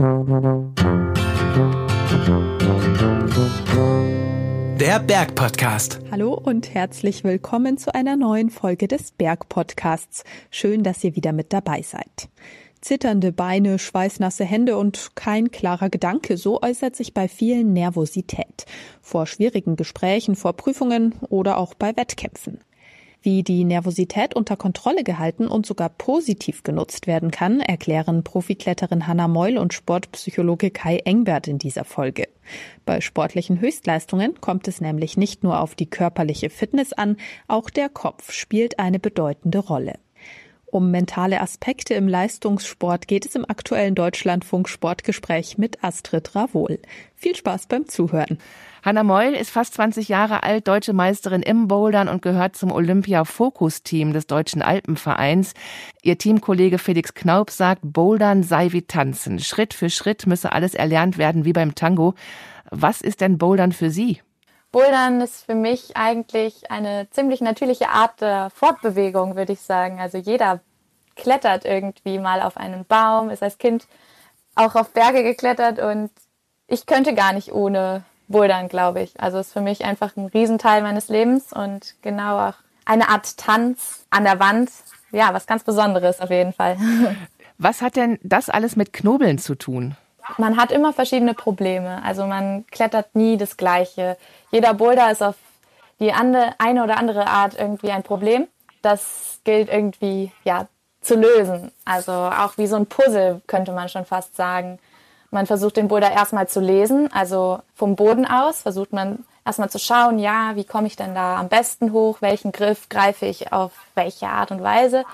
Der Bergpodcast. Hallo und herzlich willkommen zu einer neuen Folge des Bergpodcasts. Schön, dass ihr wieder mit dabei seid. Zitternde Beine, schweißnasse Hände und kein klarer Gedanke, so äußert sich bei vielen Nervosität. Vor schwierigen Gesprächen, vor Prüfungen oder auch bei Wettkämpfen. Wie die Nervosität unter Kontrolle gehalten und sogar positiv genutzt werden kann, erklären Profikletterin Hanna Meul und Sportpsychologe Kai Engbert in dieser Folge. Bei sportlichen Höchstleistungen kommt es nämlich nicht nur auf die körperliche Fitness an, auch der Kopf spielt eine bedeutende Rolle. Um mentale Aspekte im Leistungssport geht es im aktuellen Deutschlandfunk Sportgespräch mit Astrid Ravol. Viel Spaß beim Zuhören. Hanna Meul ist fast 20 Jahre alt, deutsche Meisterin im Bouldern und gehört zum Olympia-Fokus-Team des Deutschen Alpenvereins. Ihr Teamkollege Felix Knaup sagt, Bouldern sei wie Tanzen. Schritt für Schritt müsse alles erlernt werden wie beim Tango. Was ist denn Bouldern für Sie? Bouldern ist für mich eigentlich eine ziemlich natürliche Art der Fortbewegung, würde ich sagen. Also jeder klettert irgendwie mal auf einen Baum, ist als Kind auch auf Berge geklettert und ich könnte gar nicht ohne Bouldern, glaube ich. Also ist für mich einfach ein Riesenteil meines Lebens und genau auch eine Art Tanz an der Wand. Ja, was ganz Besonderes auf jeden Fall. Was hat denn das alles mit Knobeln zu tun? Man hat immer verschiedene Probleme. Also man klettert nie das Gleiche. Jeder Boulder ist auf die andere, eine oder andere Art irgendwie ein Problem. Das gilt irgendwie, ja, zu lösen. Also auch wie so ein Puzzle könnte man schon fast sagen. Man versucht den Boulder erstmal zu lesen, also vom Boden aus versucht man erstmal zu schauen, ja, wie komme ich denn da am besten hoch, welchen Griff greife ich auf welche Art und Weise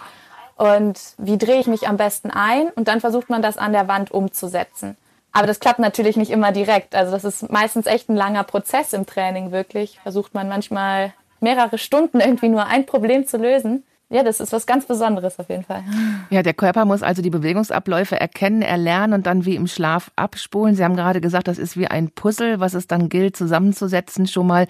und wie drehe ich mich am besten ein und dann versucht man das an der Wand umzusetzen. Aber das klappt natürlich nicht immer direkt. Also das ist meistens echt ein langer Prozess im Training wirklich. Versucht man manchmal mehrere Stunden irgendwie nur ein Problem zu lösen. Ja, das ist was ganz Besonderes auf jeden Fall. Ja, der Körper muss also die Bewegungsabläufe erkennen, erlernen und dann wie im Schlaf abspulen. Sie haben gerade gesagt, das ist wie ein Puzzle, was es dann gilt zusammenzusetzen. Schon mal,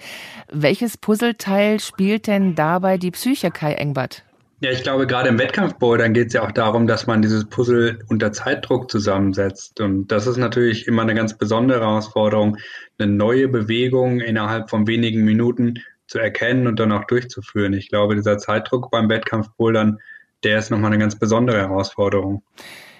welches Puzzleteil spielt denn dabei die Psyche, Kai Engbert? Ja, ich glaube, gerade im Wettkampfbouldern geht es ja auch darum, dass man dieses Puzzle unter Zeitdruck zusammensetzt. Und das ist natürlich immer eine ganz besondere Herausforderung, eine neue Bewegung innerhalb von wenigen Minuten zu erkennen und dann auch durchzuführen. Ich glaube, dieser Zeitdruck beim Wettkampfbouldern, der ist nochmal eine ganz besondere Herausforderung.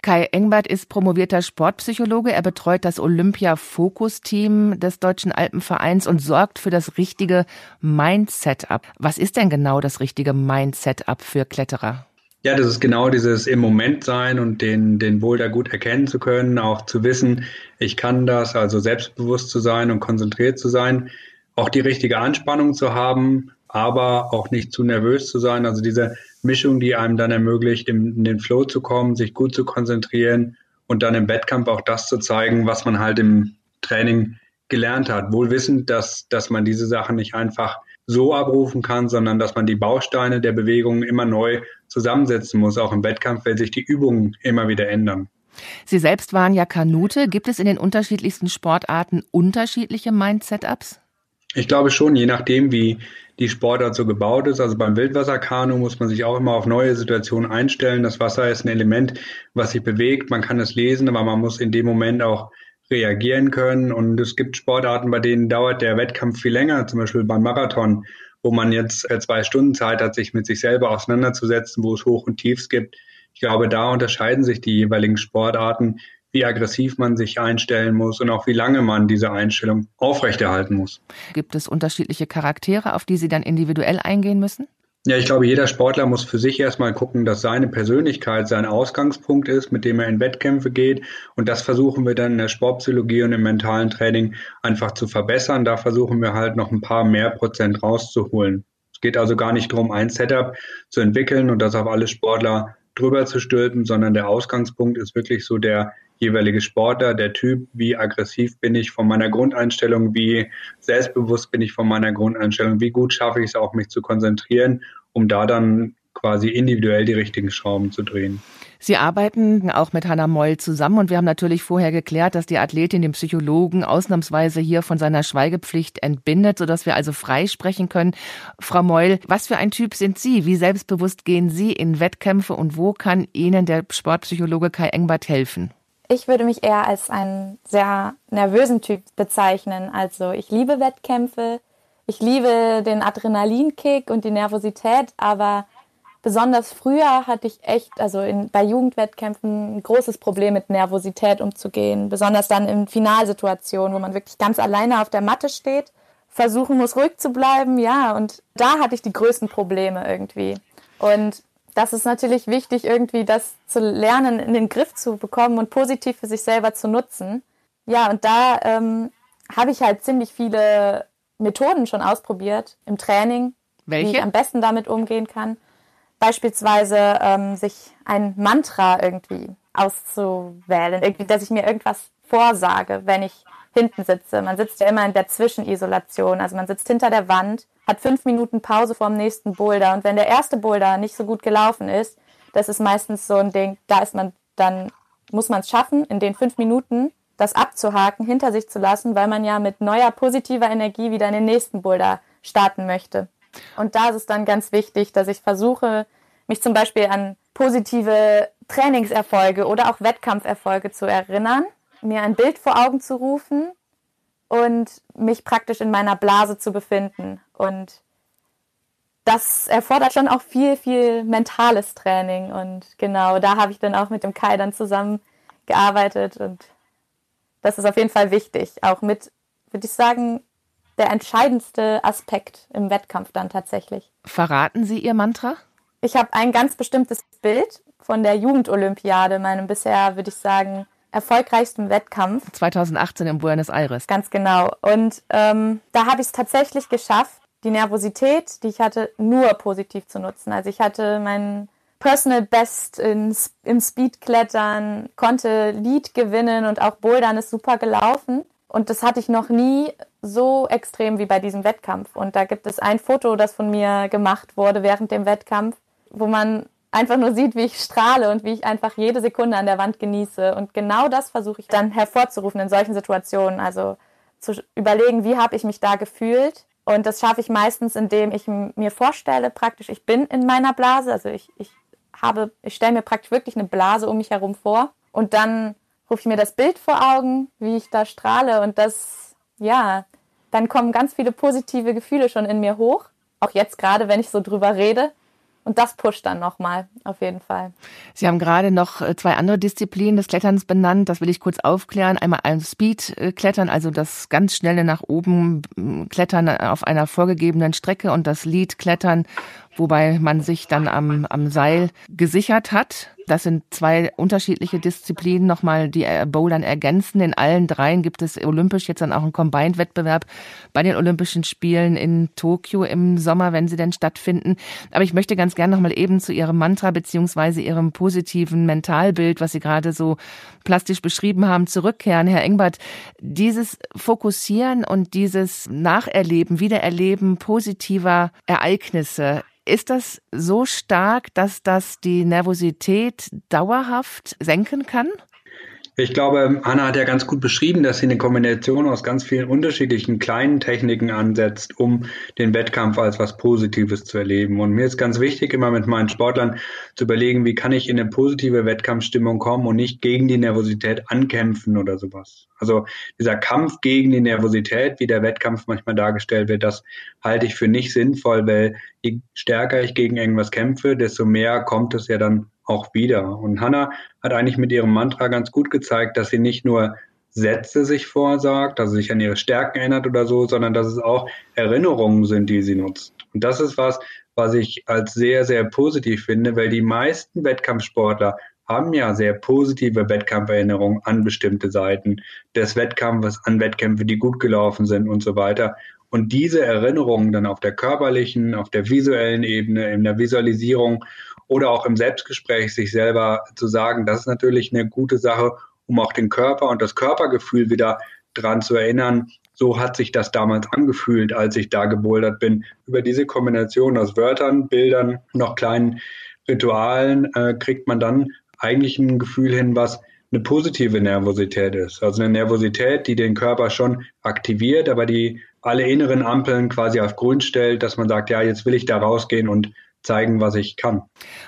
Kai Engbert ist promovierter Sportpsychologe. Er betreut das Olympia-Fokus-Team des Deutschen Alpenvereins und sorgt für das richtige Mindset-up. Was ist denn genau das richtige Mindset-up für Kletterer? Ja, das ist genau dieses im Moment sein und den, den Boulder gut erkennen zu können, auch zu wissen, ich kann das, also selbstbewusst zu sein und konzentriert zu sein, auch die richtige Anspannung zu haben, aber auch nicht zu nervös zu sein. Also diese Mischung, die einem dann ermöglicht, in, den Flow zu kommen, sich gut zu konzentrieren und dann im Wettkampf auch das zu zeigen, was man halt im Training gelernt hat. Wohl wissend, dass, dass man diese Sachen nicht einfach so abrufen kann, sondern dass man die Bausteine der Bewegung immer neu zusammensetzen muss. Auch im Wettkampf, weil sich die Übungen immer wieder ändern. Sie selbst waren ja Kanute. Gibt es in den unterschiedlichsten Sportarten unterschiedliche Mindset-Ups? Ich glaube schon, je nachdem, wie die Sportart so gebaut ist. Also beim Wildwasserkanu muss man sich auch immer auf neue Situationen einstellen. Das Wasser ist ein Element, was sich bewegt. Man kann es lesen, aber man muss in dem Moment auch reagieren können. Und es gibt Sportarten, bei denen dauert der Wettkampf viel länger, zum Beispiel beim Marathon, wo man jetzt äh, zwei Stunden Zeit hat, sich mit sich selber auseinanderzusetzen, wo es Hoch und Tiefs gibt. Ich glaube, da unterscheiden sich die jeweiligen Sportarten wie aggressiv man sich einstellen muss und auch wie lange man diese Einstellung aufrechterhalten muss. Gibt es unterschiedliche Charaktere, auf die Sie dann individuell eingehen müssen? Ja, ich glaube, jeder Sportler muss für sich erstmal gucken, dass seine Persönlichkeit sein Ausgangspunkt ist, mit dem er in Wettkämpfe geht. Und das versuchen wir dann in der Sportpsychologie und im mentalen Training einfach zu verbessern. Da versuchen wir halt noch ein paar mehr Prozent rauszuholen. Es geht also gar nicht darum, ein Setup zu entwickeln und das auf alle Sportler drüber zu stülpen, sondern der Ausgangspunkt ist wirklich so der jeweilige Sportler, der Typ, wie aggressiv bin ich von meiner Grundeinstellung, wie selbstbewusst bin ich von meiner Grundeinstellung, wie gut schaffe ich es auch, mich zu konzentrieren, um da dann quasi individuell die richtigen Schrauben zu drehen. Sie arbeiten auch mit Hannah Moll zusammen und wir haben natürlich vorher geklärt, dass die Athletin den Psychologen ausnahmsweise hier von seiner Schweigepflicht entbindet, sodass wir also frei sprechen können. Frau Moll, was für ein Typ sind Sie? Wie selbstbewusst gehen Sie in Wettkämpfe und wo kann Ihnen der Sportpsychologe Kai Engbert helfen? Ich würde mich eher als einen sehr nervösen Typ bezeichnen. Also ich liebe Wettkämpfe, ich liebe den Adrenalinkick und die Nervosität, aber besonders früher hatte ich echt, also in, bei Jugendwettkämpfen, ein großes Problem mit Nervosität umzugehen. Besonders dann in Finalsituationen, wo man wirklich ganz alleine auf der Matte steht, versuchen muss, ruhig zu bleiben. Ja, und da hatte ich die größten Probleme irgendwie. Und das ist natürlich wichtig, irgendwie das zu lernen, in den Griff zu bekommen und positiv für sich selber zu nutzen. Ja, und da ähm, habe ich halt ziemlich viele Methoden schon ausprobiert im Training, Welche? wie ich am besten damit umgehen kann. Beispielsweise ähm, sich ein Mantra irgendwie auszuwählen, irgendwie, dass ich mir irgendwas vorsage, wenn ich hinten sitze. Man sitzt ja immer in der Zwischenisolation, also man sitzt hinter der Wand hat fünf Minuten Pause vor dem nächsten Boulder. Und wenn der erste Boulder nicht so gut gelaufen ist, das ist meistens so ein Ding, da ist man, dann muss man es schaffen, in den fünf Minuten das abzuhaken, hinter sich zu lassen, weil man ja mit neuer positiver Energie wieder in den nächsten Boulder starten möchte. Und da ist es dann ganz wichtig, dass ich versuche, mich zum Beispiel an positive Trainingserfolge oder auch Wettkampferfolge zu erinnern, mir ein Bild vor Augen zu rufen und mich praktisch in meiner Blase zu befinden. Und das erfordert schon auch viel, viel mentales Training. Und genau, da habe ich dann auch mit dem Kai dann zusammengearbeitet. Und das ist auf jeden Fall wichtig. Auch mit, würde ich sagen, der entscheidendste Aspekt im Wettkampf dann tatsächlich. Verraten Sie Ihr Mantra? Ich habe ein ganz bestimmtes Bild von der Jugendolympiade, meinem bisher, würde ich sagen, erfolgreichsten Wettkampf. 2018 in Buenos Aires. Ganz genau. Und ähm, da habe ich es tatsächlich geschafft, die Nervosität, die ich hatte, nur positiv zu nutzen. Also ich hatte mein Personal Best in, im Speedklettern, konnte Lead gewinnen und auch Bouldern ist super gelaufen. Und das hatte ich noch nie so extrem wie bei diesem Wettkampf. Und da gibt es ein Foto, das von mir gemacht wurde während dem Wettkampf, wo man einfach nur sieht, wie ich strahle und wie ich einfach jede Sekunde an der Wand genieße. Und genau das versuche ich dann hervorzurufen in solchen Situationen. Also zu überlegen, wie habe ich mich da gefühlt. Und das schaffe ich meistens, indem ich mir vorstelle, praktisch, ich bin in meiner Blase. Also ich, ich habe, ich stelle mir praktisch wirklich eine Blase um mich herum vor. Und dann rufe ich mir das Bild vor Augen, wie ich da strahle. Und das, ja, dann kommen ganz viele positive Gefühle schon in mir hoch. Auch jetzt gerade, wenn ich so drüber rede. Und das pusht dann nochmal, auf jeden Fall. Sie haben gerade noch äh, zwei andere Disziplinen des Kletterns benannt. Das will ich kurz aufklären. Einmal ein Speed-Klettern, also das ganz schnelle nach oben Klettern auf einer vorgegebenen Strecke und das Lead-Klettern, wobei man sich dann am, am Seil gesichert hat. Das sind zwei unterschiedliche Disziplinen nochmal, die Bouldern ergänzen. In allen dreien gibt es olympisch jetzt dann auch einen Combined-Wettbewerb bei den Olympischen Spielen in Tokio im Sommer, wenn sie denn stattfinden. Aber ich möchte ganz gerne nochmal eben zu Ihrem Mantra beziehungsweise Ihrem positiven Mentalbild, was Sie gerade so plastisch beschrieben haben, zurückkehren. Herr Engbert, dieses Fokussieren und dieses Nacherleben, Wiedererleben positiver Ereignisse, ist das so stark, dass das die Nervosität dauerhaft senken kann? Ich glaube, Anna hat ja ganz gut beschrieben, dass sie eine Kombination aus ganz vielen unterschiedlichen kleinen Techniken ansetzt, um den Wettkampf als was Positives zu erleben. Und mir ist ganz wichtig, immer mit meinen Sportlern zu überlegen, wie kann ich in eine positive Wettkampfstimmung kommen und nicht gegen die Nervosität ankämpfen oder sowas. Also dieser Kampf gegen die Nervosität, wie der Wettkampf manchmal dargestellt wird, das halte ich für nicht sinnvoll, weil je stärker ich gegen irgendwas kämpfe, desto mehr kommt es ja dann auch wieder. Und Hannah hat eigentlich mit ihrem Mantra ganz gut gezeigt, dass sie nicht nur Sätze sich vorsagt, sie sich an ihre Stärken erinnert oder so, sondern dass es auch Erinnerungen sind, die sie nutzt. Und das ist was, was ich als sehr, sehr positiv finde, weil die meisten Wettkampfsportler haben ja sehr positive Wettkampferinnerungen an bestimmte Seiten des Wettkampfes, an Wettkämpfe, die gut gelaufen sind und so weiter. Und diese Erinnerungen dann auf der körperlichen, auf der visuellen Ebene, in der Visualisierung oder auch im Selbstgespräch sich selber zu sagen, das ist natürlich eine gute Sache, um auch den Körper und das Körpergefühl wieder dran zu erinnern. So hat sich das damals angefühlt, als ich da gebouldert bin. Über diese Kombination aus Wörtern, Bildern auch kleinen Ritualen äh, kriegt man dann eigentlich ein Gefühl hin, was eine positive Nervosität ist. Also eine Nervosität, die den Körper schon aktiviert, aber die alle inneren Ampeln quasi auf Grün stellt, dass man sagt, ja, jetzt will ich da rausgehen und zeigen, was ich kann.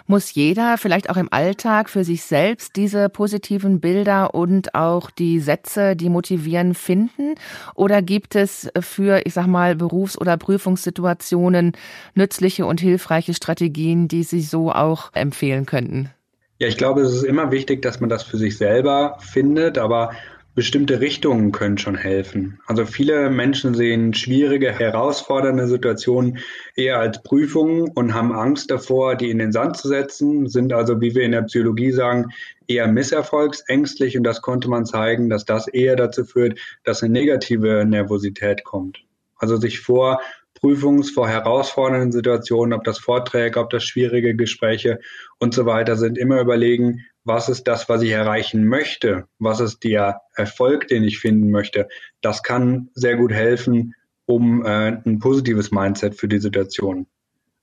Muss jeder vielleicht auch im Alltag für sich selbst diese positiven Bilder und auch die Sätze, die motivieren, finden? Oder gibt es für, ich sag mal, Berufs- oder Prüfungssituationen nützliche und hilfreiche Strategien, die Sie so auch empfehlen könnten? Ja, ich glaube, es ist immer wichtig, dass man das für sich selber findet, aber bestimmte Richtungen können schon helfen. Also viele Menschen sehen schwierige, herausfordernde Situationen eher als Prüfungen und haben Angst davor, die in den Sand zu setzen, sind also, wie wir in der Psychologie sagen, eher misserfolgsängstlich und das konnte man zeigen, dass das eher dazu führt, dass eine negative Nervosität kommt. Also sich vor Prüfungs-, vor herausfordernden Situationen, ob das Vorträge, ob das schwierige Gespräche und so weiter sind, immer überlegen, was ist das, was ich erreichen möchte, was ist der Erfolg, den ich finden möchte. Das kann sehr gut helfen, um äh, ein positives Mindset für die Situation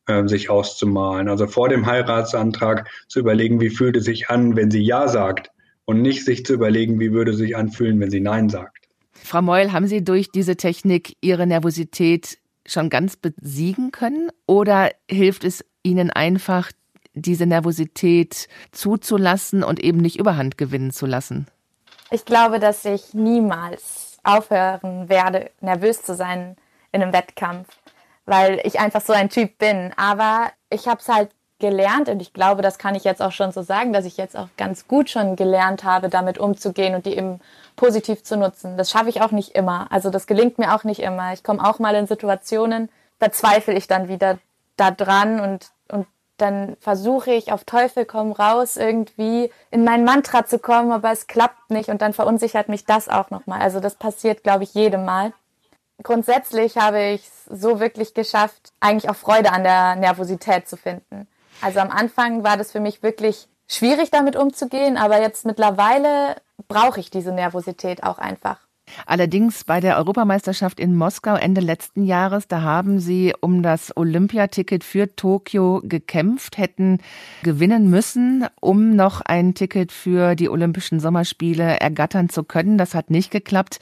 äh, sich auszumalen. Also vor dem Heiratsantrag zu überlegen, wie fühlt es sich an, wenn sie Ja sagt und nicht sich zu überlegen, wie würde es sich anfühlen, wenn sie Nein sagt. Frau Meul, haben Sie durch diese Technik Ihre Nervosität schon ganz besiegen können oder hilft es Ihnen einfach, diese Nervosität zuzulassen und eben nicht überhand gewinnen zu lassen? Ich glaube, dass ich niemals aufhören werde, nervös zu sein in einem Wettkampf, weil ich einfach so ein Typ bin. Aber ich habe es halt gelernt und ich glaube, das kann ich jetzt auch schon so sagen, dass ich jetzt auch ganz gut schon gelernt habe, damit umzugehen und die eben positiv zu nutzen. Das schaffe ich auch nicht immer. Also das gelingt mir auch nicht immer. Ich komme auch mal in Situationen, da zweifle ich dann wieder da dran und, und dann versuche ich auf Teufel komm raus irgendwie in mein Mantra zu kommen, aber es klappt nicht und dann verunsichert mich das auch nochmal. Also das passiert, glaube ich, jedem Mal. Grundsätzlich habe ich es so wirklich geschafft, eigentlich auch Freude an der Nervosität zu finden. Also am Anfang war das für mich wirklich schwierig damit umzugehen, aber jetzt mittlerweile brauche ich diese Nervosität auch einfach. Allerdings bei der Europameisterschaft in Moskau Ende letzten Jahres, da haben sie um das Olympiaticket für Tokio gekämpft, hätten gewinnen müssen, um noch ein Ticket für die Olympischen Sommerspiele ergattern zu können. Das hat nicht geklappt.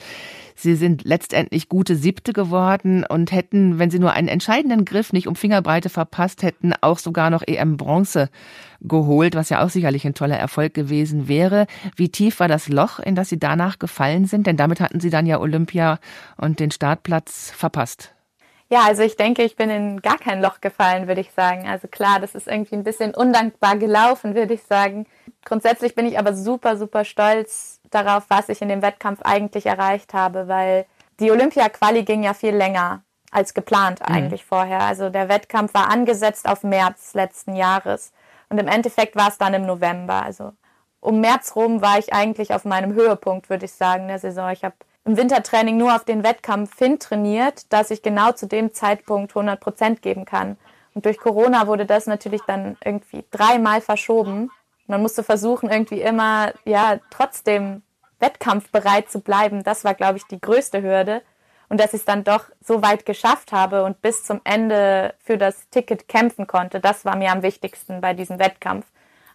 Sie sind letztendlich gute Siebte geworden und hätten, wenn sie nur einen entscheidenden Griff nicht um Fingerbreite verpasst hätten, auch sogar noch EM Bronze geholt, was ja auch sicherlich ein toller Erfolg gewesen wäre. Wie tief war das Loch, in das Sie danach gefallen sind? Denn damit hatten Sie dann ja Olympia und den Startplatz verpasst. Ja, also ich denke, ich bin in gar kein Loch gefallen, würde ich sagen. Also klar, das ist irgendwie ein bisschen undankbar gelaufen, würde ich sagen. Grundsätzlich bin ich aber super, super stolz darauf, was ich in dem Wettkampf eigentlich erreicht habe, weil die Olympia-Quali ging ja viel länger als geplant mhm. eigentlich mhm. vorher. Also der Wettkampf war angesetzt auf März letzten Jahres. Und im Endeffekt war es dann im November. Also um März rum war ich eigentlich auf meinem Höhepunkt, würde ich sagen, der Saison. Ich habe im Wintertraining nur auf den Wettkampf hin trainiert, dass ich genau zu dem Zeitpunkt 100 Prozent geben kann. Und durch Corona wurde das natürlich dann irgendwie dreimal verschoben. Man musste versuchen, irgendwie immer, ja, trotzdem wettkampfbereit zu bleiben. Das war, glaube ich, die größte Hürde und dass ich es dann doch so weit geschafft habe und bis zum Ende für das Ticket kämpfen konnte, das war mir am wichtigsten bei diesem Wettkampf.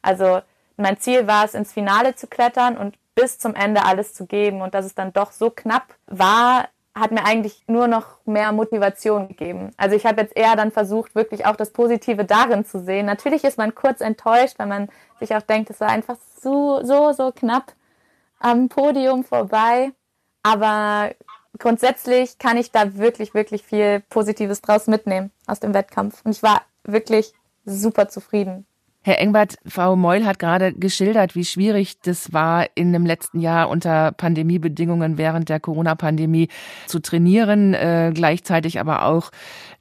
Also mein Ziel war es, ins Finale zu klettern und bis zum Ende alles zu geben und dass es dann doch so knapp war, hat mir eigentlich nur noch mehr Motivation gegeben. Also ich habe jetzt eher dann versucht, wirklich auch das Positive darin zu sehen. Natürlich ist man kurz enttäuscht, wenn man sich auch denkt, es war einfach so, so, so knapp am Podium vorbei. Aber grundsätzlich kann ich da wirklich, wirklich viel Positives draus mitnehmen aus dem Wettkampf. Und ich war wirklich super zufrieden. Herr Engbert, Frau Meul hat gerade geschildert, wie schwierig das war, in dem letzten Jahr unter Pandemiebedingungen während der Corona-Pandemie zu trainieren, äh, gleichzeitig aber auch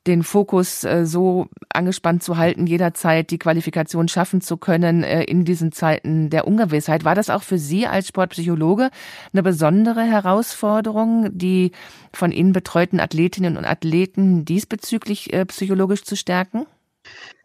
den Fokus äh, so angespannt zu halten, jederzeit die Qualifikation schaffen zu können äh, in diesen Zeiten der Ungewissheit. War das auch für Sie als Sportpsychologe eine besondere Herausforderung, die von Ihnen betreuten Athletinnen und Athleten diesbezüglich äh, psychologisch zu stärken?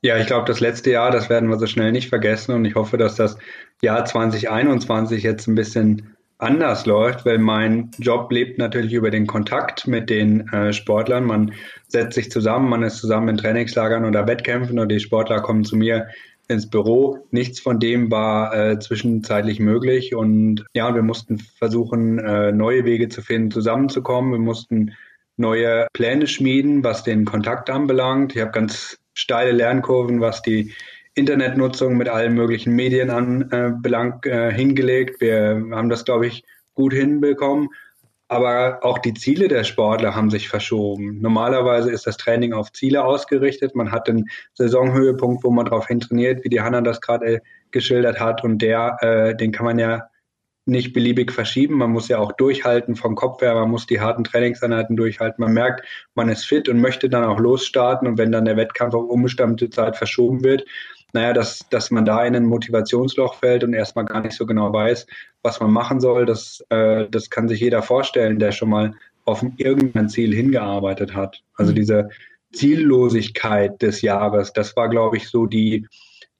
Ja, ich glaube, das letzte Jahr, das werden wir so schnell nicht vergessen und ich hoffe, dass das Jahr 2021 jetzt ein bisschen anders läuft, weil mein Job lebt natürlich über den Kontakt mit den äh, Sportlern. Man setzt sich zusammen, man ist zusammen in Trainingslagern oder Wettkämpfen und die Sportler kommen zu mir ins Büro. Nichts von dem war äh, zwischenzeitlich möglich und ja, wir mussten versuchen, äh, neue Wege zu finden, zusammenzukommen. Wir mussten neue Pläne schmieden, was den Kontakt anbelangt. Ich habe ganz steile Lernkurven, was die Internetnutzung mit allen möglichen Medien anbelangt, äh, äh, hingelegt. Wir haben das, glaube ich, gut hinbekommen. Aber auch die Ziele der Sportler haben sich verschoben. Normalerweise ist das Training auf Ziele ausgerichtet. Man hat einen Saisonhöhepunkt, wo man darauf hin trainiert, wie die Hanna das gerade äh, geschildert hat. Und der, äh, den kann man ja nicht beliebig verschieben. Man muss ja auch durchhalten vom Kopf her. Man muss die harten Trainingseinheiten durchhalten. Man merkt, man ist fit und möchte dann auch losstarten. Und wenn dann der Wettkampf auf unbestimmte Zeit verschoben wird, naja, dass, dass man da in ein Motivationsloch fällt und erstmal gar nicht so genau weiß, was man machen soll, das, äh, das kann sich jeder vorstellen, der schon mal auf irgendein Ziel hingearbeitet hat. Also mhm. diese Ziellosigkeit des Jahres, das war, glaube ich, so die,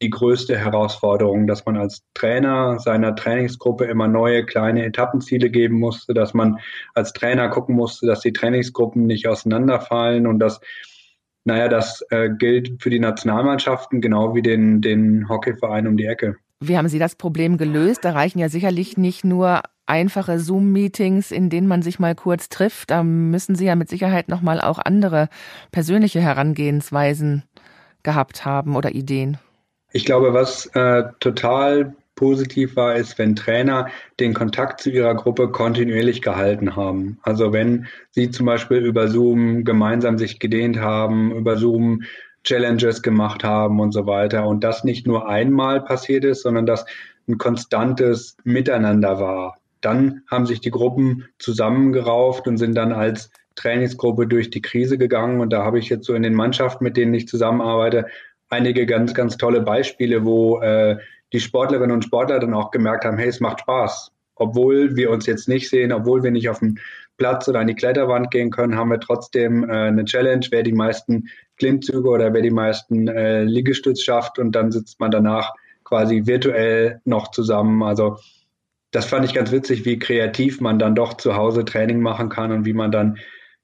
die größte Herausforderung, dass man als Trainer seiner Trainingsgruppe immer neue kleine Etappenziele geben musste, dass man als Trainer gucken musste, dass die Trainingsgruppen nicht auseinanderfallen und dass naja, das äh, gilt für die Nationalmannschaften genau wie den, den Hockeyverein um die Ecke. Wie haben Sie das Problem gelöst? Da reichen ja sicherlich nicht nur einfache Zoom-Meetings, in denen man sich mal kurz trifft. Da müssen Sie ja mit Sicherheit nochmal auch andere persönliche Herangehensweisen gehabt haben oder Ideen. Ich glaube, was äh, total positiv war, ist, wenn Trainer den Kontakt zu ihrer Gruppe kontinuierlich gehalten haben. Also wenn sie zum Beispiel über Zoom gemeinsam sich gedehnt haben, über Zoom Challenges gemacht haben und so weiter. Und das nicht nur einmal passiert ist, sondern dass ein konstantes Miteinander war. Dann haben sich die Gruppen zusammengerauft und sind dann als Trainingsgruppe durch die Krise gegangen. Und da habe ich jetzt so in den Mannschaften, mit denen ich zusammenarbeite, einige ganz, ganz tolle Beispiele, wo äh, die Sportlerinnen und Sportler dann auch gemerkt haben, hey, es macht Spaß. Obwohl wir uns jetzt nicht sehen, obwohl wir nicht auf den Platz oder an die Kletterwand gehen können, haben wir trotzdem äh, eine Challenge, wer die meisten Klimmzüge oder wer die meisten äh, Liegestütz schafft und dann sitzt man danach quasi virtuell noch zusammen. Also das fand ich ganz witzig, wie kreativ man dann doch zu Hause Training machen kann und wie man dann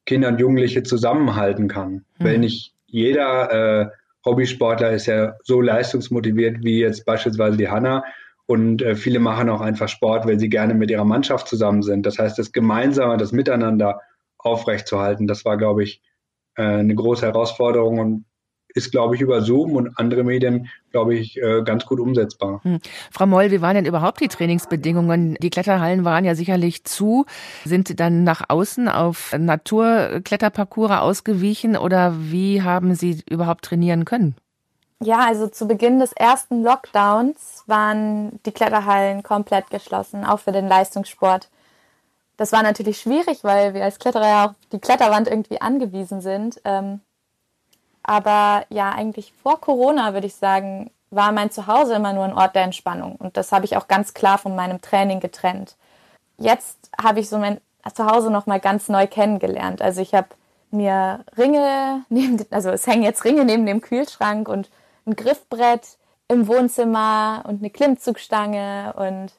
Kinder und Jugendliche zusammenhalten kann. Mhm. Weil nicht jeder äh, Hobbysportler ist ja so leistungsmotiviert wie jetzt beispielsweise die Hanna. Und äh, viele machen auch einfach Sport, weil sie gerne mit ihrer Mannschaft zusammen sind. Das heißt, das Gemeinsame, das Miteinander aufrechtzuerhalten, das war, glaube ich, äh, eine große Herausforderung. Und ist, glaube ich, über Zoom und andere Medien, glaube ich, äh, ganz gut umsetzbar. Hm. Frau Moll, wie waren denn überhaupt die Trainingsbedingungen? Die Kletterhallen waren ja sicherlich zu. Sind dann nach außen auf Naturkletterparcours ausgewichen oder wie haben Sie überhaupt trainieren können? Ja, also zu Beginn des ersten Lockdowns waren die Kletterhallen komplett geschlossen, auch für den Leistungssport. Das war natürlich schwierig, weil wir als Kletterer ja auf die Kletterwand irgendwie angewiesen sind. Ähm, aber ja, eigentlich vor Corona würde ich sagen, war mein Zuhause immer nur ein Ort der Entspannung. Und das habe ich auch ganz klar von meinem Training getrennt. Jetzt habe ich so mein Zuhause nochmal ganz neu kennengelernt. Also ich habe mir Ringe neben, also es hängen jetzt Ringe neben dem Kühlschrank und ein Griffbrett im Wohnzimmer und eine Klimmzugstange und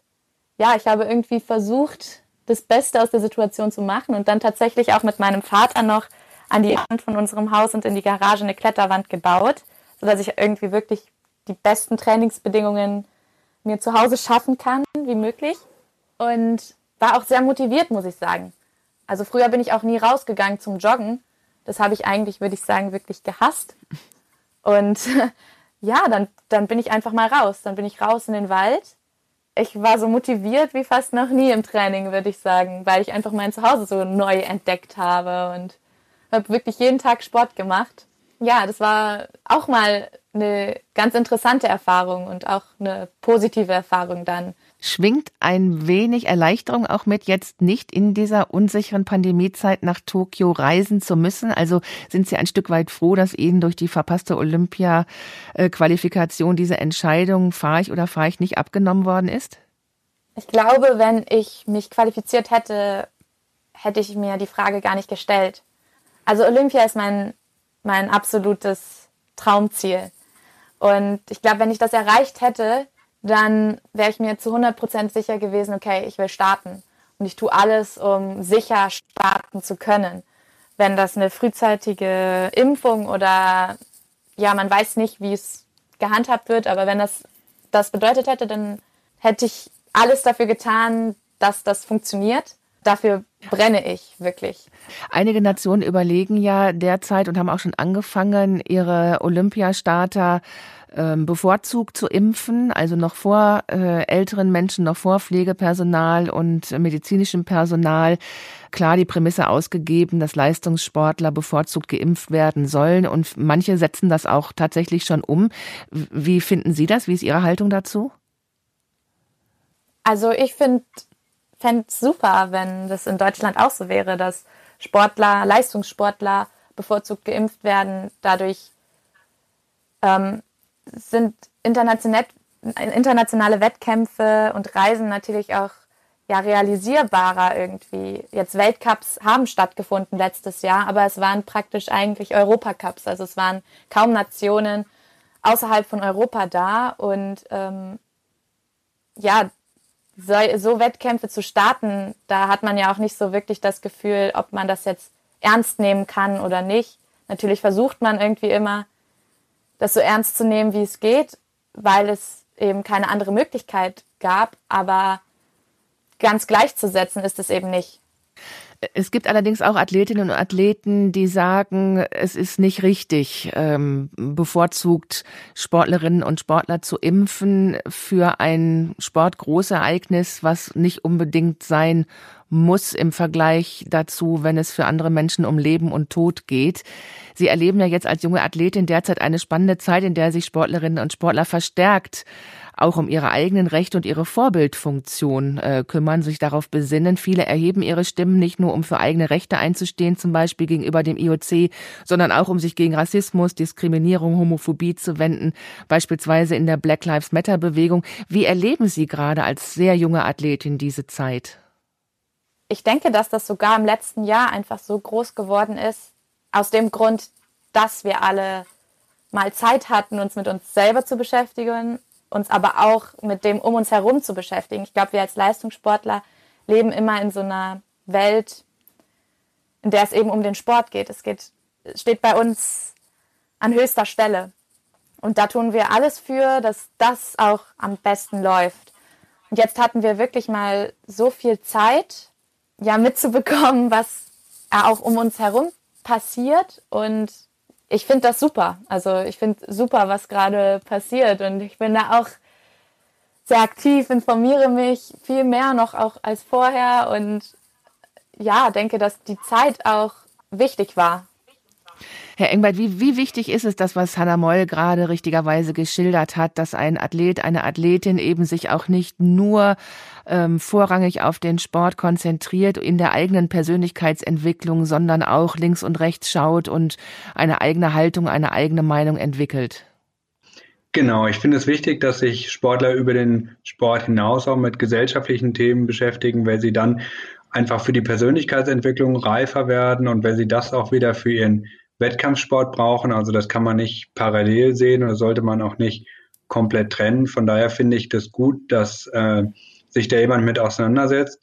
ja, ich habe irgendwie versucht, das Beste aus der Situation zu machen und dann tatsächlich auch mit meinem Vater noch an die Wand von unserem Haus und in die Garage eine Kletterwand gebaut, sodass ich irgendwie wirklich die besten Trainingsbedingungen mir zu Hause schaffen kann, wie möglich. Und war auch sehr motiviert, muss ich sagen. Also früher bin ich auch nie rausgegangen zum Joggen. Das habe ich eigentlich, würde ich sagen, wirklich gehasst. Und ja, dann, dann bin ich einfach mal raus. Dann bin ich raus in den Wald. Ich war so motiviert wie fast noch nie im Training, würde ich sagen, weil ich einfach mein Zuhause so neu entdeckt habe und habe wirklich jeden Tag Sport gemacht. Ja, das war auch mal eine ganz interessante Erfahrung und auch eine positive Erfahrung dann. Schwingt ein wenig Erleichterung auch mit, jetzt nicht in dieser unsicheren Pandemiezeit nach Tokio reisen zu müssen? Also sind Sie ein Stück weit froh, dass Ihnen durch die verpasste Olympia-Qualifikation diese Entscheidung, fahre ich oder fahre ich nicht, abgenommen worden ist? Ich glaube, wenn ich mich qualifiziert hätte, hätte ich mir die Frage gar nicht gestellt. Also Olympia ist mein, mein absolutes Traumziel. Und ich glaube, wenn ich das erreicht hätte, dann wäre ich mir zu 100% sicher gewesen, okay, ich will starten. Und ich tue alles, um sicher starten zu können. Wenn das eine frühzeitige Impfung oder ja, man weiß nicht, wie es gehandhabt wird, aber wenn das das bedeutet hätte, dann hätte ich alles dafür getan, dass das funktioniert. Dafür brenne ich wirklich. Einige Nationen überlegen ja derzeit und haben auch schon angefangen, ihre Olympiastarter ähm, bevorzugt zu impfen, also noch vor äh, älteren Menschen, noch vor Pflegepersonal und medizinischem Personal. Klar die Prämisse ausgegeben, dass Leistungssportler bevorzugt geimpft werden sollen und manche setzen das auch tatsächlich schon um. Wie finden Sie das? Wie ist Ihre Haltung dazu? Also ich finde fände es super, wenn das in Deutschland auch so wäre, dass Sportler, Leistungssportler bevorzugt geimpft werden. Dadurch ähm, sind international, internationale Wettkämpfe und Reisen natürlich auch ja, realisierbarer irgendwie. Jetzt Weltcups haben stattgefunden letztes Jahr, aber es waren praktisch eigentlich Europacups. Also es waren kaum Nationen außerhalb von Europa da. Und ähm, ja, so, so Wettkämpfe zu starten, da hat man ja auch nicht so wirklich das Gefühl, ob man das jetzt ernst nehmen kann oder nicht. Natürlich versucht man irgendwie immer, das so ernst zu nehmen, wie es geht, weil es eben keine andere Möglichkeit gab, aber ganz gleichzusetzen ist es eben nicht. Es gibt allerdings auch Athletinnen und Athleten, die sagen, es ist nicht richtig, ähm, bevorzugt Sportlerinnen und Sportler zu impfen für ein Sportgroßereignis, was nicht unbedingt sein muss im Vergleich dazu, wenn es für andere Menschen um Leben und Tod geht. Sie erleben ja jetzt als junge Athletin derzeit eine spannende Zeit, in der sich Sportlerinnen und Sportler verstärkt auch um ihre eigenen Rechte und ihre Vorbildfunktion äh, kümmern, sich darauf besinnen. Viele erheben ihre Stimmen nicht nur, um für eigene Rechte einzustehen, zum Beispiel gegenüber dem IOC, sondern auch, um sich gegen Rassismus, Diskriminierung, Homophobie zu wenden, beispielsweise in der Black Lives Matter Bewegung. Wie erleben Sie gerade als sehr junge Athletin diese Zeit? Ich denke, dass das sogar im letzten Jahr einfach so groß geworden ist, aus dem Grund, dass wir alle mal Zeit hatten, uns mit uns selber zu beschäftigen uns aber auch mit dem um uns herum zu beschäftigen. Ich glaube, wir als Leistungssportler leben immer in so einer Welt, in der es eben um den Sport geht. Es geht, steht bei uns an höchster Stelle. Und da tun wir alles für, dass das auch am besten läuft. Und jetzt hatten wir wirklich mal so viel Zeit, ja, mitzubekommen, was auch um uns herum passiert. Und ich finde das super. Also ich finde super, was gerade passiert. Und ich bin da auch sehr aktiv, informiere mich viel mehr noch auch als vorher und ja, denke, dass die Zeit auch wichtig war. Herr Engbert, wie, wie wichtig ist es, das, was Hannah Moll gerade richtigerweise geschildert hat, dass ein Athlet, eine Athletin eben sich auch nicht nur ähm, vorrangig auf den Sport konzentriert in der eigenen Persönlichkeitsentwicklung, sondern auch links und rechts schaut und eine eigene Haltung, eine eigene Meinung entwickelt? Genau, ich finde es wichtig, dass sich Sportler über den Sport hinaus auch mit gesellschaftlichen Themen beschäftigen, weil sie dann einfach für die Persönlichkeitsentwicklung reifer werden und wenn sie das auch wieder für ihren Wettkampfsport brauchen. Also das kann man nicht parallel sehen oder sollte man auch nicht komplett trennen. Von daher finde ich das gut, dass äh, sich da jemand mit auseinandersetzt.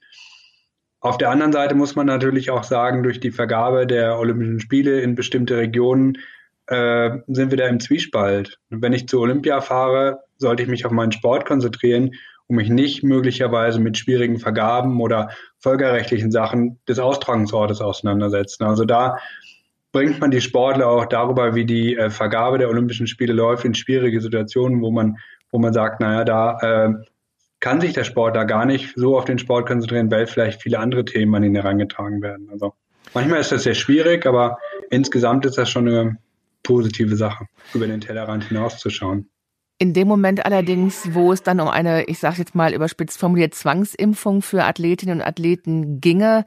Auf der anderen Seite muss man natürlich auch sagen, durch die Vergabe der Olympischen Spiele in bestimmte Regionen äh, sind wir da im Zwiespalt. wenn ich zu Olympia fahre, sollte ich mich auf meinen Sport konzentrieren und mich nicht möglicherweise mit schwierigen Vergaben oder völkerrechtlichen Sachen des Austragungsortes auseinandersetzen. Also da bringt man die Sportler auch darüber, wie die äh, Vergabe der Olympischen Spiele läuft, in schwierige Situationen, wo man, wo man sagt, naja, da äh, kann sich der Sportler gar nicht so auf den Sport konzentrieren, weil vielleicht viele andere Themen an ihn herangetragen werden. Also manchmal ist das sehr schwierig, aber insgesamt ist das schon eine positive Sache, über den Tellerrand hinauszuschauen. In dem Moment allerdings, wo es dann um eine, ich sage jetzt mal überspitzt formuliert, Zwangsimpfung für Athletinnen und Athleten ginge,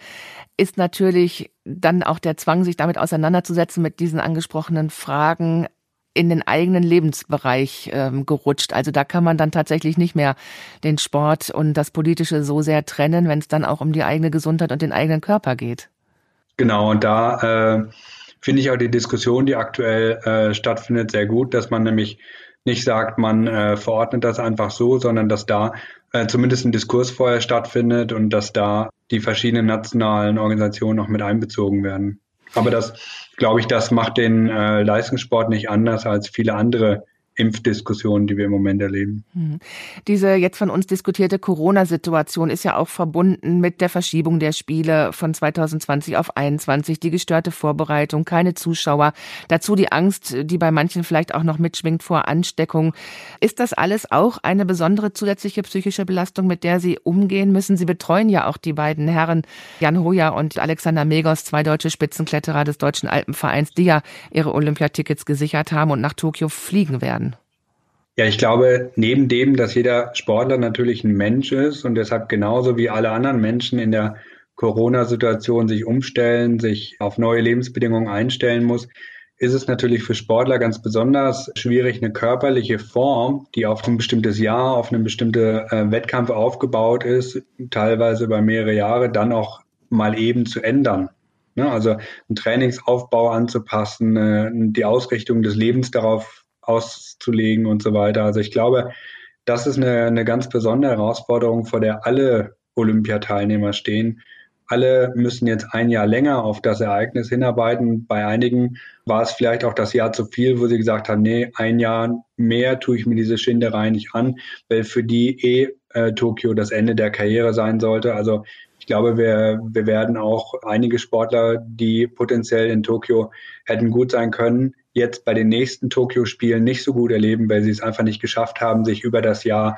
ist natürlich dann auch der Zwang, sich damit auseinanderzusetzen mit diesen angesprochenen Fragen in den eigenen Lebensbereich ähm, gerutscht. Also da kann man dann tatsächlich nicht mehr den Sport und das Politische so sehr trennen, wenn es dann auch um die eigene Gesundheit und den eigenen Körper geht. Genau, und da äh, finde ich auch die Diskussion, die aktuell äh, stattfindet, sehr gut, dass man nämlich nicht sagt, man äh, verordnet das einfach so, sondern dass da äh, zumindest ein Diskurs vorher stattfindet und dass da die verschiedenen nationalen Organisationen noch mit einbezogen werden. Aber das, glaube ich, das macht den äh, Leistungssport nicht anders als viele andere Impfdiskussionen, die wir im Moment erleben. Mhm. Diese jetzt von uns diskutierte Corona-Situation ist ja auch verbunden mit der Verschiebung der Spiele von 2020 auf 2021, die gestörte Vorbereitung, keine Zuschauer, dazu die Angst, die bei manchen vielleicht auch noch mitschwingt vor Ansteckung. Ist das alles auch eine besondere zusätzliche psychische Belastung, mit der Sie umgehen müssen? Sie betreuen ja auch die beiden Herren Jan Hoja und Alexander Megos, zwei deutsche Spitzenkletterer des Deutschen Alpenvereins, die ja ihre Olympiatickets gesichert haben und nach Tokio fliegen werden. Ja, ich glaube, neben dem, dass jeder Sportler natürlich ein Mensch ist und deshalb genauso wie alle anderen Menschen in der Corona-Situation sich umstellen, sich auf neue Lebensbedingungen einstellen muss, ist es natürlich für Sportler ganz besonders schwierig, eine körperliche Form, die auf ein bestimmtes Jahr, auf einen bestimmten äh, Wettkampf aufgebaut ist, teilweise über mehrere Jahre, dann auch mal eben zu ändern. Ne? Also einen Trainingsaufbau anzupassen, äh, die Ausrichtung des Lebens darauf auszulegen und so weiter. Also ich glaube, das ist eine, eine ganz besondere Herausforderung, vor der alle Olympiateilnehmer stehen. Alle müssen jetzt ein Jahr länger auf das Ereignis hinarbeiten. Bei einigen war es vielleicht auch das Jahr zu viel, wo sie gesagt haben, nee, ein Jahr mehr tue ich mir diese Schinderei nicht an, weil für die eh äh, Tokio das Ende der Karriere sein sollte. Also ich glaube, wir, wir werden auch einige Sportler, die potenziell in Tokio hätten gut sein können, jetzt bei den nächsten Tokio-Spielen nicht so gut erleben, weil sie es einfach nicht geschafft haben, sich über das Jahr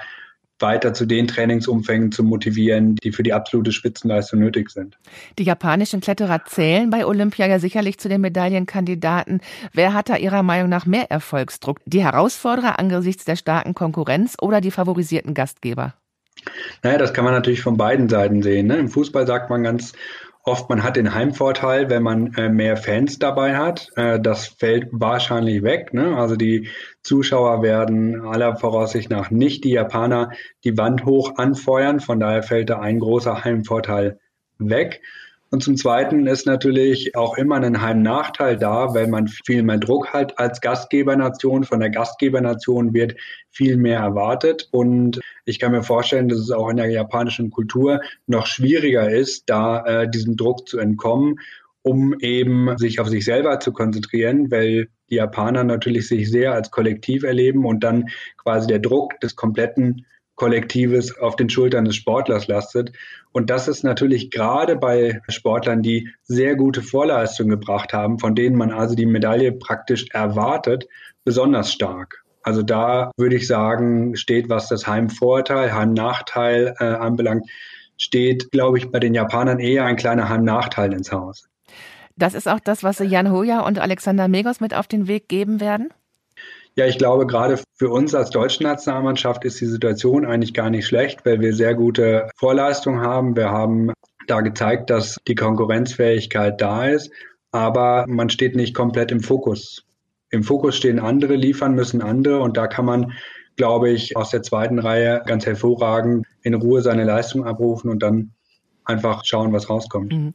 weiter zu den Trainingsumfängen zu motivieren, die für die absolute Spitzenleistung nötig sind. Die japanischen Kletterer zählen bei Olympia ja sicherlich zu den Medaillenkandidaten. Wer hat da Ihrer Meinung nach mehr Erfolgsdruck? Die Herausforderer angesichts der starken Konkurrenz oder die favorisierten Gastgeber? Naja, das kann man natürlich von beiden Seiten sehen. Ne? Im Fußball sagt man ganz oft, man hat den Heimvorteil, wenn man äh, mehr Fans dabei hat. Äh, das fällt wahrscheinlich weg. Ne? Also die Zuschauer werden aller Voraussicht nach nicht die Japaner die Wand hoch anfeuern. Von daher fällt da ein großer Heimvorteil weg. Und zum Zweiten ist natürlich auch immer ein Heimnachteil da, weil man viel mehr Druck hat als Gastgebernation. Von der Gastgebernation wird viel mehr erwartet. Und ich kann mir vorstellen, dass es auch in der japanischen Kultur noch schwieriger ist, da äh, diesem Druck zu entkommen, um eben sich auf sich selber zu konzentrieren, weil die Japaner natürlich sich sehr als Kollektiv erleben und dann quasi der Druck des kompletten Kollektives auf den Schultern des Sportlers lastet. Und das ist natürlich gerade bei Sportlern, die sehr gute Vorleistungen gebracht haben, von denen man also die Medaille praktisch erwartet, besonders stark. Also da würde ich sagen, steht, was das Heimvorteil, Heimnachteil äh, anbelangt, steht, glaube ich, bei den Japanern eher ein kleiner Heimnachteil ins Haus. Das ist auch das, was Jan Hoja und Alexander Megos mit auf den Weg geben werden? Ja, ich glaube, gerade für uns als deutsche Nationalmannschaft ist die Situation eigentlich gar nicht schlecht, weil wir sehr gute Vorleistungen haben. Wir haben da gezeigt, dass die Konkurrenzfähigkeit da ist, aber man steht nicht komplett im Fokus. Im Fokus stehen andere, liefern müssen andere und da kann man, glaube ich, aus der zweiten Reihe ganz hervorragend in Ruhe seine Leistung abrufen und dann einfach schauen, was rauskommt. Mhm.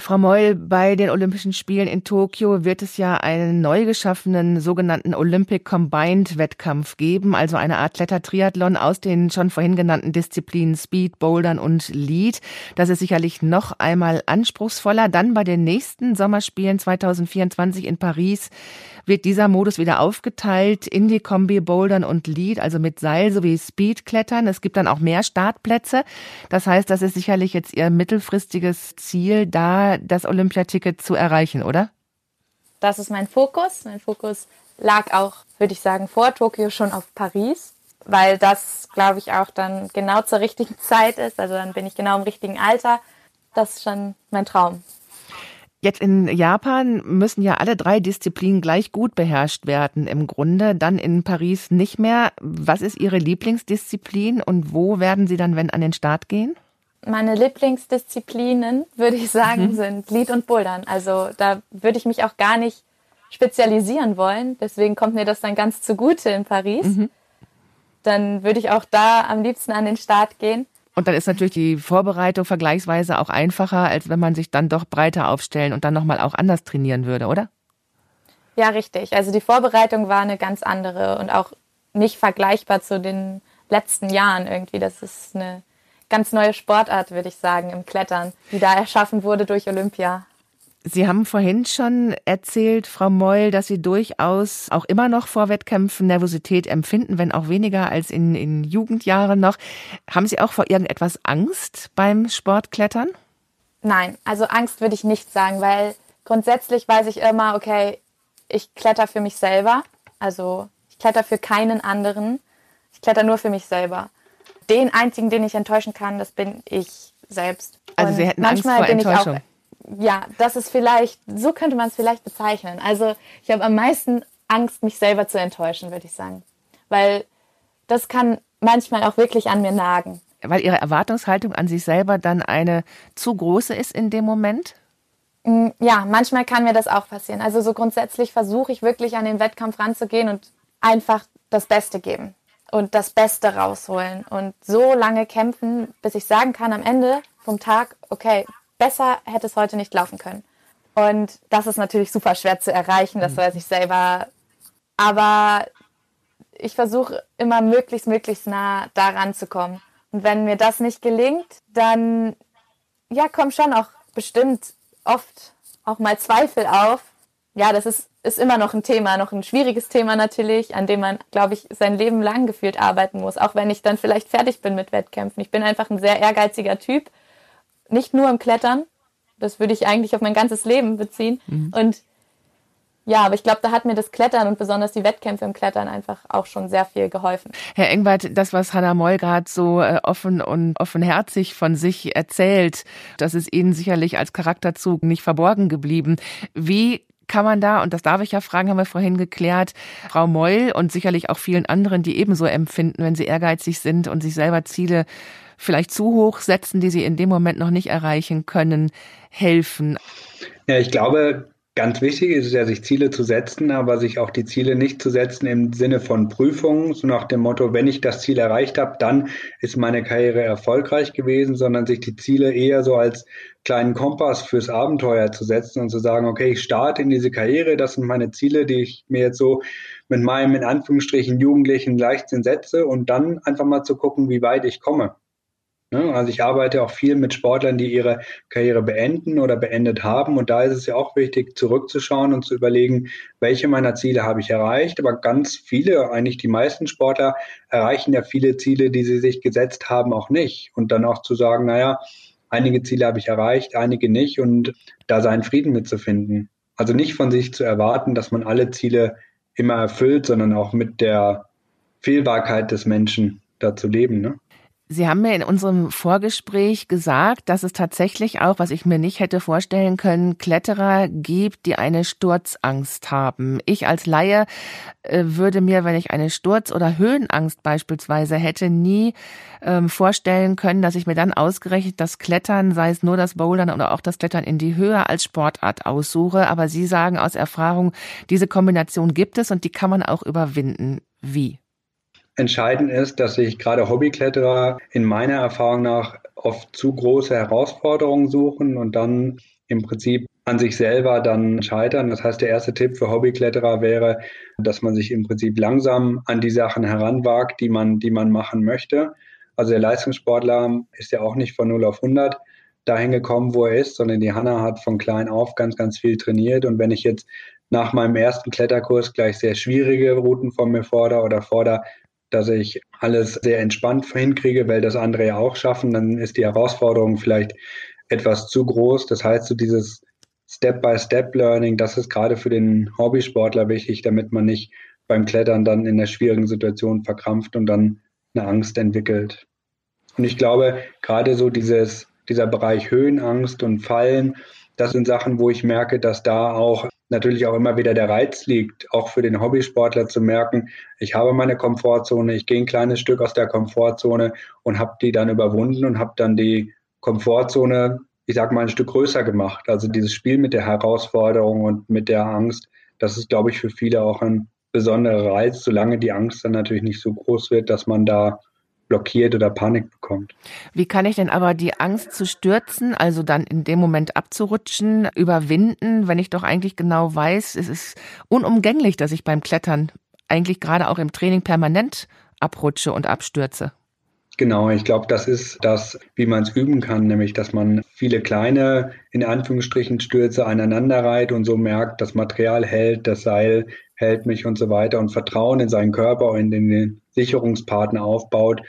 Frau Meul, bei den Olympischen Spielen in Tokio wird es ja einen neu geschaffenen sogenannten Olympic Combined Wettkampf geben, also eine Art Klettertriathlon aus den schon vorhin genannten Disziplinen Speed, Bouldern und Lead. Das ist sicherlich noch einmal anspruchsvoller. Dann bei den nächsten Sommerspielen 2024 in Paris wird dieser Modus wieder aufgeteilt in die Kombi Bouldern und Lead, also mit Seil sowie Speedklettern. Es gibt dann auch mehr Startplätze. Das heißt, das ist sicherlich jetzt Ihr mittelfristiges Ziel, da das Olympiaticket zu erreichen, oder? Das ist mein Fokus. Mein Fokus lag auch, würde ich sagen, vor Tokio schon auf Paris, weil das, glaube ich, auch dann genau zur richtigen Zeit ist. Also dann bin ich genau im richtigen Alter. Das ist schon mein Traum. Jetzt in Japan müssen ja alle drei Disziplinen gleich gut beherrscht werden im Grunde, dann in Paris nicht mehr. Was ist Ihre Lieblingsdisziplin und wo werden Sie dann, wenn, an den Start gehen? Meine Lieblingsdisziplinen, würde ich sagen, mhm. sind Lied und Bouldern. Also da würde ich mich auch gar nicht spezialisieren wollen. Deswegen kommt mir das dann ganz zugute in Paris. Mhm. Dann würde ich auch da am liebsten an den Start gehen. Und dann ist natürlich die Vorbereitung vergleichsweise auch einfacher, als wenn man sich dann doch breiter aufstellen und dann nochmal auch anders trainieren würde, oder? Ja, richtig. Also die Vorbereitung war eine ganz andere und auch nicht vergleichbar zu den letzten Jahren irgendwie. Das ist eine ganz neue Sportart, würde ich sagen, im Klettern, die da erschaffen wurde durch Olympia. Sie haben vorhin schon erzählt, Frau Meul, dass Sie durchaus auch immer noch vor Wettkämpfen Nervosität empfinden, wenn auch weniger als in, in Jugendjahren noch. Haben Sie auch vor irgendetwas Angst beim Sportklettern? Nein, also Angst würde ich nicht sagen, weil grundsätzlich weiß ich immer, okay, ich kletter für mich selber. Also ich kletter für keinen anderen. Ich kletter nur für mich selber. Den einzigen, den ich enttäuschen kann, das bin ich selbst. Also Sie hätten Angst vor Enttäuschung. Auch, ja, das ist vielleicht, so könnte man es vielleicht bezeichnen. Also ich habe am meisten Angst, mich selber zu enttäuschen, würde ich sagen. Weil das kann manchmal auch wirklich an mir nagen. Weil Ihre Erwartungshaltung an sich selber dann eine zu große ist in dem Moment? Mm, ja, manchmal kann mir das auch passieren. Also so grundsätzlich versuche ich wirklich an den Wettkampf ranzugehen und einfach das Beste geben und das Beste rausholen und so lange kämpfen, bis ich sagen kann am Ende vom Tag, okay, besser hätte es heute nicht laufen können. Und das ist natürlich super schwer zu erreichen, das mhm. weiß ich selber. Aber ich versuche immer möglichst, möglichst nah daran zu kommen. Und wenn mir das nicht gelingt, dann ja, kommen schon auch bestimmt oft auch mal Zweifel auf. Ja, das ist, ist immer noch ein Thema, noch ein schwieriges Thema natürlich, an dem man, glaube ich, sein Leben lang gefühlt arbeiten muss, auch wenn ich dann vielleicht fertig bin mit Wettkämpfen. Ich bin einfach ein sehr ehrgeiziger Typ nicht nur im Klettern. Das würde ich eigentlich auf mein ganzes Leben beziehen. Mhm. Und ja, aber ich glaube, da hat mir das Klettern und besonders die Wettkämpfe im Klettern einfach auch schon sehr viel geholfen. Herr Engwart, das, was Hannah Moll gerade so äh, offen und offenherzig von sich erzählt, das ist Ihnen sicherlich als Charakterzug nicht verborgen geblieben. Wie kann man da, und das darf ich ja fragen, haben wir vorhin geklärt, Frau Meul und sicherlich auch vielen anderen, die ebenso empfinden, wenn sie ehrgeizig sind und sich selber Ziele vielleicht zu hoch setzen, die sie in dem Moment noch nicht erreichen können, helfen? Ja, ich glaube, Ganz wichtig ist es ja, sich Ziele zu setzen, aber sich auch die Ziele nicht zu setzen im Sinne von Prüfungen, so nach dem Motto, wenn ich das Ziel erreicht habe, dann ist meine Karriere erfolgreich gewesen, sondern sich die Ziele eher so als kleinen Kompass fürs Abenteuer zu setzen und zu sagen, okay, ich starte in diese Karriere, das sind meine Ziele, die ich mir jetzt so mit meinem in Anführungsstrichen jugendlichen Leichtsinn setze und dann einfach mal zu gucken, wie weit ich komme. Ne? Also ich arbeite auch viel mit Sportlern, die ihre Karriere beenden oder beendet haben. Und da ist es ja auch wichtig, zurückzuschauen und zu überlegen, welche meiner Ziele habe ich erreicht. Aber ganz viele, eigentlich die meisten Sportler erreichen ja viele Ziele, die sie sich gesetzt haben, auch nicht. Und dann auch zu sagen, naja, einige Ziele habe ich erreicht, einige nicht und da seinen Frieden mitzufinden. Also nicht von sich zu erwarten, dass man alle Ziele immer erfüllt, sondern auch mit der Fehlbarkeit des Menschen da zu leben. Ne? Sie haben mir in unserem Vorgespräch gesagt, dass es tatsächlich auch, was ich mir nicht hätte vorstellen können, Kletterer gibt, die eine Sturzangst haben. Ich als Laie äh, würde mir, wenn ich eine Sturz- oder Höhenangst beispielsweise hätte, nie ähm, vorstellen können, dass ich mir dann ausgerechnet das Klettern, sei es nur das Bouldern oder auch das Klettern in die Höhe als Sportart aussuche. Aber Sie sagen aus Erfahrung, diese Kombination gibt es und die kann man auch überwinden. Wie? Entscheidend ist, dass sich gerade Hobbykletterer in meiner Erfahrung nach oft zu große Herausforderungen suchen und dann im Prinzip an sich selber dann scheitern. Das heißt, der erste Tipp für Hobbykletterer wäre, dass man sich im Prinzip langsam an die Sachen heranwagt, die man, die man machen möchte. Also der Leistungssportler ist ja auch nicht von 0 auf 100 dahin gekommen, wo er ist, sondern die Hanna hat von klein auf ganz, ganz viel trainiert. Und wenn ich jetzt nach meinem ersten Kletterkurs gleich sehr schwierige Routen von mir fordere oder fordere, dass ich alles sehr entspannt hinkriege, weil das andere ja auch schaffen, dann ist die Herausforderung vielleicht etwas zu groß. Das heißt, so dieses Step-by-Step-Learning, das ist gerade für den Hobbysportler wichtig, damit man nicht beim Klettern dann in der schwierigen Situation verkrampft und dann eine Angst entwickelt. Und ich glaube, gerade so dieses, dieser Bereich Höhenangst und Fallen, das sind Sachen, wo ich merke, dass da auch natürlich auch immer wieder der Reiz liegt, auch für den Hobbysportler zu merken, ich habe meine Komfortzone, ich gehe ein kleines Stück aus der Komfortzone und habe die dann überwunden und habe dann die Komfortzone, ich sage mal, ein Stück größer gemacht. Also dieses Spiel mit der Herausforderung und mit der Angst, das ist, glaube ich, für viele auch ein besonderer Reiz, solange die Angst dann natürlich nicht so groß wird, dass man da blockiert oder Panik bekommt. Wie kann ich denn aber die Angst zu stürzen, also dann in dem Moment abzurutschen, überwinden, wenn ich doch eigentlich genau weiß, es ist unumgänglich, dass ich beim Klettern eigentlich gerade auch im Training permanent abrutsche und abstürze? Genau, ich glaube, das ist das, wie man es üben kann, nämlich dass man viele kleine, in Anführungsstrichen, Stürze aneinander reiht und so merkt, das Material hält, das Seil hält mich und so weiter und Vertrauen in seinen Körper und in den Sicherungspartner aufbaut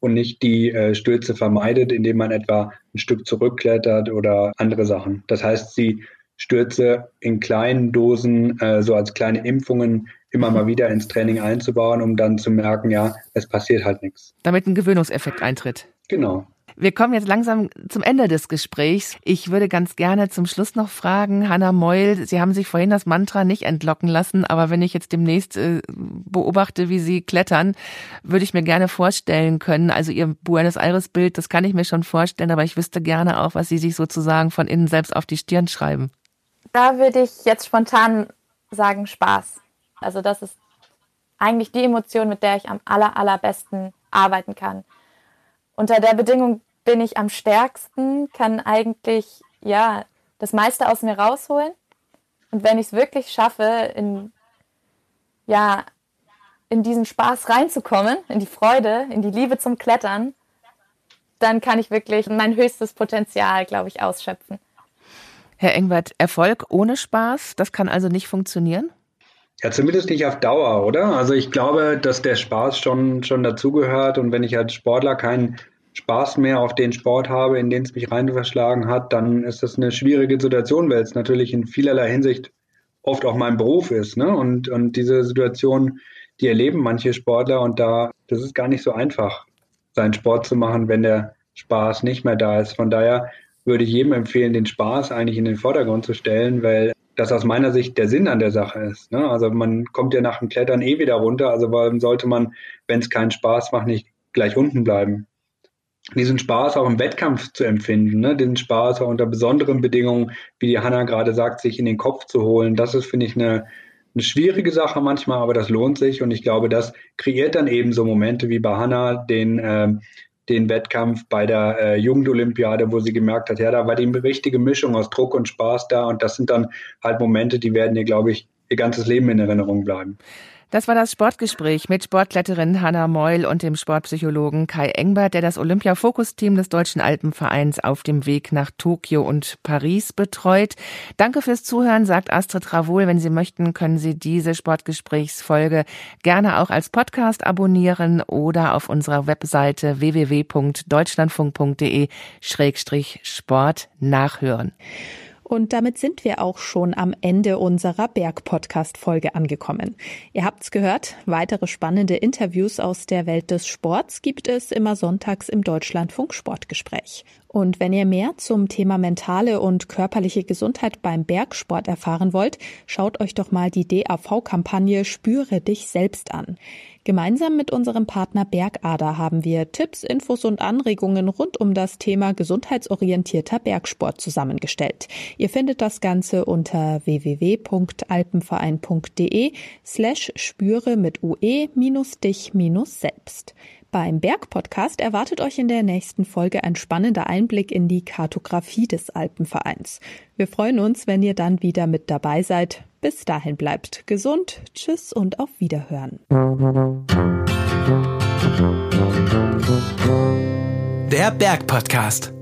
und nicht die äh, Stürze vermeidet, indem man etwa ein Stück zurückklettert oder andere Sachen. Das heißt, sie Stürze in kleinen Dosen, äh, so als kleine Impfungen immer mal wieder ins Training einzubauen, um dann zu merken, ja, es passiert halt nichts. Damit ein Gewöhnungseffekt eintritt. Genau. Wir kommen jetzt langsam zum Ende des Gesprächs. Ich würde ganz gerne zum Schluss noch fragen, Hanna Meul, Sie haben sich vorhin das Mantra nicht entlocken lassen, aber wenn ich jetzt demnächst äh, beobachte, wie Sie klettern, würde ich mir gerne vorstellen können, also Ihr Buenos Aires Bild, das kann ich mir schon vorstellen, aber ich wüsste gerne auch, was Sie sich sozusagen von innen selbst auf die Stirn schreiben. Da würde ich jetzt spontan sagen Spaß. Also das ist eigentlich die Emotion, mit der ich am aller, allerbesten arbeiten kann. Unter der Bedingung bin ich am stärksten, kann eigentlich ja das meiste aus mir rausholen. Und wenn ich es wirklich schaffe, in ja in diesen Spaß reinzukommen, in die Freude, in die Liebe zum Klettern, dann kann ich wirklich mein höchstes Potenzial, glaube ich, ausschöpfen. Herr Engwert, Erfolg ohne Spaß, das kann also nicht funktionieren? Ja, zumindest nicht auf Dauer, oder? Also ich glaube, dass der Spaß schon, schon dazugehört und wenn ich als Sportler keinen Spaß mehr auf den Sport habe, in den es mich rein verschlagen hat, dann ist das eine schwierige Situation, weil es natürlich in vielerlei Hinsicht oft auch mein Beruf ist. Ne? Und, und diese Situation, die erleben manche Sportler und da, das ist gar nicht so einfach, seinen Sport zu machen, wenn der Spaß nicht mehr da ist. Von daher würde ich jedem empfehlen, den Spaß eigentlich in den Vordergrund zu stellen, weil das aus meiner Sicht der Sinn an der Sache ist. Ne? Also man kommt ja nach dem Klettern eh wieder runter, also warum sollte man, wenn es keinen Spaß macht, nicht gleich unten bleiben? Diesen Spaß auch im Wettkampf zu empfinden, ne? den Spaß auch unter besonderen Bedingungen, wie die Hanna gerade sagt, sich in den Kopf zu holen, das ist, finde ich, eine, eine schwierige Sache manchmal, aber das lohnt sich und ich glaube, das kreiert dann eben so Momente wie bei Hanna, den äh, den Wettkampf bei der äh, Jugendolympiade, wo sie gemerkt hat, ja, da war die richtige Mischung aus Druck und Spaß da und das sind dann halt Momente, die werden ihr, glaube ich, ihr ganzes Leben in Erinnerung bleiben. Das war das Sportgespräch mit Sportkletterin Hanna Meul und dem Sportpsychologen Kai Engbert, der das Olympia-Fokus-Team des Deutschen Alpenvereins auf dem Weg nach Tokio und Paris betreut. Danke fürs Zuhören, sagt Astrid Ravol. Wenn Sie möchten, können Sie diese Sportgesprächsfolge gerne auch als Podcast abonnieren oder auf unserer Webseite www.deutschlandfunk.de-sport nachhören. Und damit sind wir auch schon am Ende unserer Berg-Podcast-Folge angekommen. Ihr habt's gehört, weitere spannende Interviews aus der Welt des Sports gibt es immer sonntags im Deutschlandfunk Sportgespräch. Und wenn ihr mehr zum Thema mentale und körperliche Gesundheit beim Bergsport erfahren wollt, schaut euch doch mal die DAV-Kampagne Spüre dich selbst an. Gemeinsam mit unserem Partner Bergader haben wir Tipps, Infos und Anregungen rund um das Thema gesundheitsorientierter Bergsport zusammengestellt. Ihr findet das Ganze unter www.alpenverein.de slash spüre mit ue minus dich minus selbst. Beim Bergpodcast erwartet euch in der nächsten Folge ein spannender Einblick in die Kartografie des Alpenvereins. Wir freuen uns, wenn ihr dann wieder mit dabei seid. Bis dahin bleibt gesund, tschüss und auf Wiederhören. Der Bergpodcast.